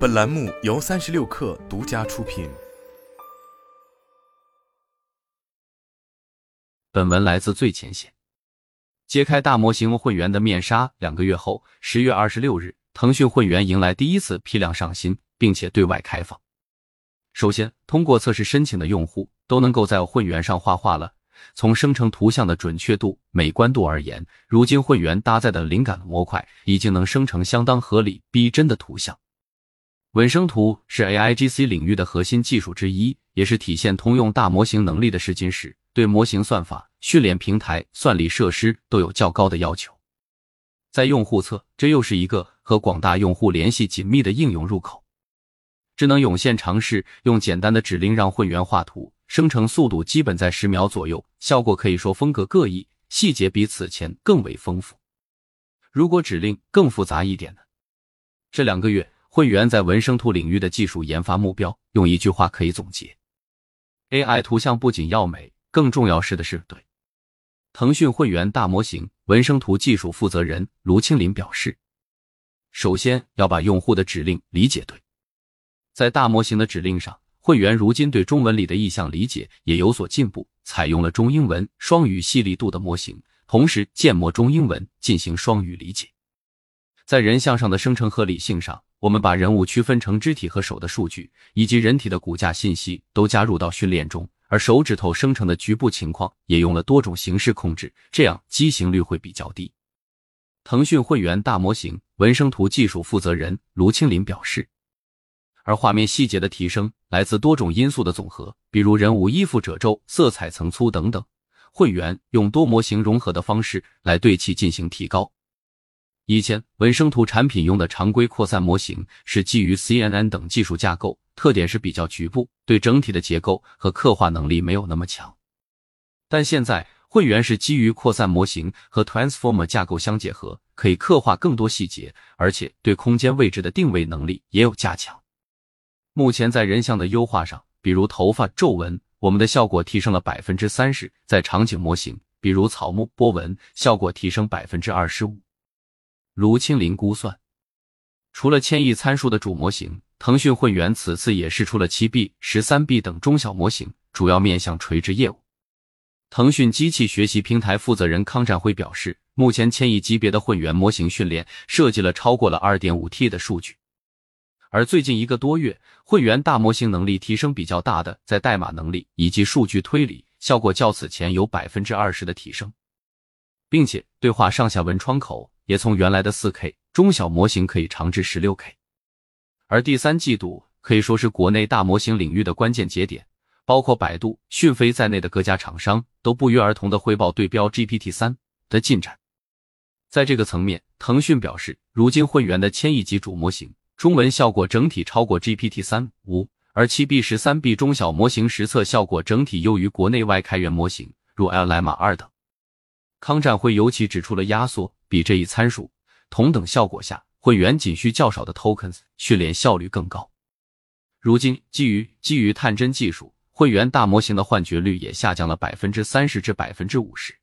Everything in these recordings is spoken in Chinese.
本栏目由三十六氪独家出品。本文来自最前线。揭开大模型会员的面纱，两个月后，十月二十六日，腾讯会员迎来第一次批量上新，并且对外开放。首先，通过测试申请的用户都能够在会员上画画了。从生成图像的准确度、美观度而言，如今会员搭载的灵感模块已经能生成相当合理、逼真的图像。稳生图是 AIGC 领域的核心技术之一，也是体现通用大模型能力的试金石，对模型算法、训练平台、算力设施都有较高的要求。在用户侧，这又是一个和广大用户联系紧密的应用入口。智能涌现尝试用简单的指令让混元画图，生成速度基本在十秒左右，效果可以说风格各异，细节比此前更为丰富。如果指令更复杂一点呢？这两个月。会员在文生图领域的技术研发目标，用一句话可以总结：AI 图像不仅要美，更重要是的是对。腾讯会员大模型文生图技术负责人卢清林表示，首先要把用户的指令理解对，在大模型的指令上，会员如今对中文里的意象理解也有所进步，采用了中英文双语细粒度的模型，同时建模中英文进行双语理解。在人像上的生成合理性上。我们把人物区分成肢体和手的数据，以及人体的骨架信息都加入到训练中，而手指头生成的局部情况也用了多种形式控制，这样畸形率会比较低。腾讯会员大模型文生图技术负责人卢清林表示，而画面细节的提升来自多种因素的总和，比如人物衣服褶皱、色彩层粗等等。会员用多模型融合的方式来对其进行提高。以前文生图产品用的常规扩散模型是基于 CNN 等技术架构，特点是比较局部，对整体的结构和刻画能力没有那么强。但现在会员是基于扩散模型和 Transformer 架构相结合，可以刻画更多细节，而且对空间位置的定位能力也有加强。目前在人像的优化上，比如头发、皱纹，我们的效果提升了百分之三十；在场景模型，比如草木、波纹，效果提升百分之二十五。卢清林估算，除了千亿参数的主模型，腾讯会员此次也试出了七 B、十三 B 等中小模型，主要面向垂直业务。腾讯机器学习平台负责人康展辉表示，目前千亿级别的混元模型训练设计了超过了二点五 T 的数据，而最近一个多月，混元大模型能力提升比较大的，在代码能力以及数据推理效果较此前有百分之二十的提升，并且对话上下文窗口。也从原来的四 K 中小模型可以长至十六 K，而第三季度可以说是国内大模型领域的关键节点，包括百度、讯飞在内的各家厂商都不约而同的汇报对标 GPT 三的进展。在这个层面，腾讯表示，如今会员的千亿级主模型中文效果整体超过 GPT 三五，而七 B 十三 B 中小模型实测效果整体优于国内外开源模型，如 Llama 二等。康战辉尤其指出了压缩。比这一参数同等效果下，会员仅需较少的 tokens 训练效率更高。如今，基于基于探针技术，会员大模型的幻觉率也下降了百分之三十至百分之五十。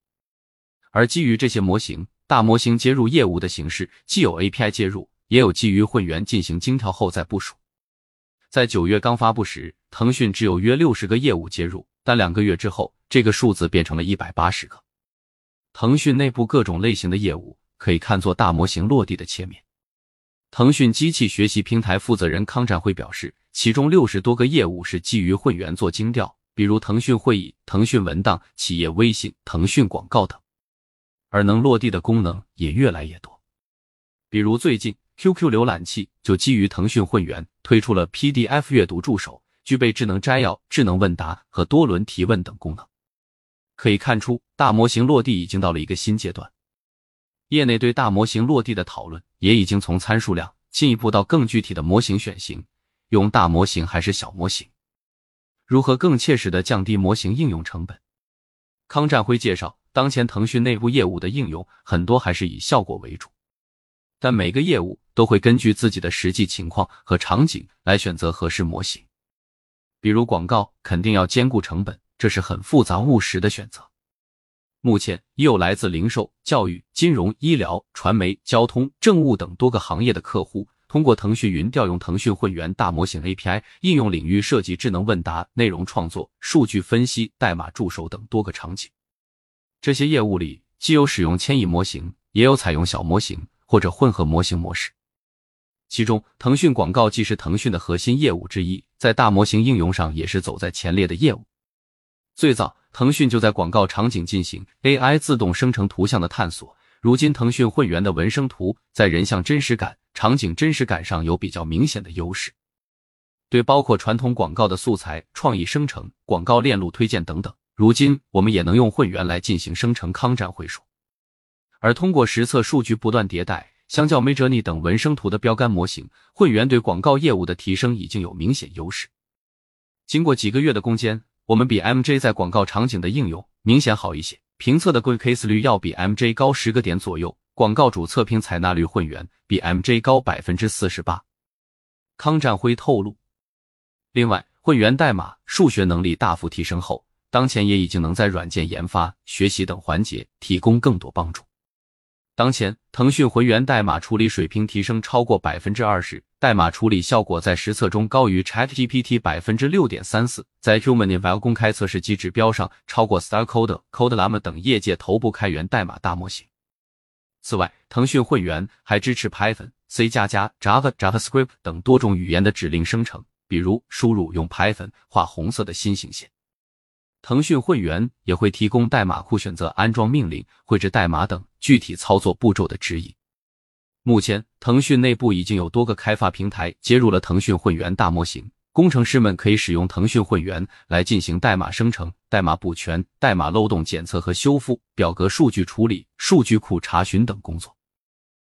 而基于这些模型，大模型接入业务的形式，既有 API 接入，也有基于会员进行精调后再部署。在九月刚发布时，腾讯只有约六十个业务接入，但两个月之后，这个数字变成了一百八十个。腾讯内部各种类型的业务可以看作大模型落地的切面。腾讯机器学习平台负责人康展辉表示，其中六十多个业务是基于会员做精调，比如腾讯会议、腾讯文档、企业微信、腾讯广告等，而能落地的功能也越来越多。比如最近 QQ 浏览器就基于腾讯会员推出了 PDF 阅读助手，具备智能摘要、智能问答和多轮提问等功能。可以看出，大模型落地已经到了一个新阶段。业内对大模型落地的讨论也已经从参数量进一步到更具体的模型选型，用大模型还是小模型，如何更切实的降低模型应用成本？康占辉介绍，当前腾讯内部业务的应用很多还是以效果为主，但每个业务都会根据自己的实际情况和场景来选择合适模型。比如广告，肯定要兼顾成本。这是很复杂务实的选择。目前已有来自零售、教育、金融、医疗、传媒、交通、政务等多个行业的客户通过腾讯云调用腾讯会员大模型 API，应用领域涉及智能问答、内容创作、数据分析、代码助手等多个场景。这些业务里，既有使用千亿模型，也有采用小模型或者混合模型模式。其中，腾讯广告既是腾讯的核心业务之一，在大模型应用上也是走在前列的业务。最早，腾讯就在广告场景进行 AI 自动生成图像的探索。如今，腾讯会员的文生图在人像真实感、场景真实感上有比较明显的优势，对包括传统广告的素材创意生成、广告链路推荐等等，如今我们也能用会员来进行生成抗战会说。而通过实测数据不断迭代，相较 Midjourney 等文生图的标杆模型，会员对广告业务的提升已经有明显优势。经过几个月的攻坚，我们比 MJ 在广告场景的应用明显好一些。评测的 Good Case 率要比 MJ 高十个点左右，广告主测评采纳率混元比 MJ 高百分之四十八。康占辉透露，另外，混元代码数学能力大幅提升后，当前也已经能在软件研发、学习等环节提供更多帮助。当前，腾讯浑源代码处理水平提升超过百分之二十。代码处理效果在实测中高于 ChatGPT 百分之六点三四，在 HumanEval 公开测试机指标上超过 StarCode、CodeLlama 等业界头部开源代码大模型。此外，腾讯会员还支持 Python、C 加加、Java、JavaScript 等多种语言的指令生成，比如输入用 Python 画红色的心形线。腾讯会员也会提供代码库选择、安装命令、绘制代码等具体操作步骤的指引。目前，腾讯内部已经有多个开发平台接入了腾讯会员大模型，工程师们可以使用腾讯会员来进行代码生成、代码补全、代码漏洞检测和修复、表格数据处理、数据库查询等工作。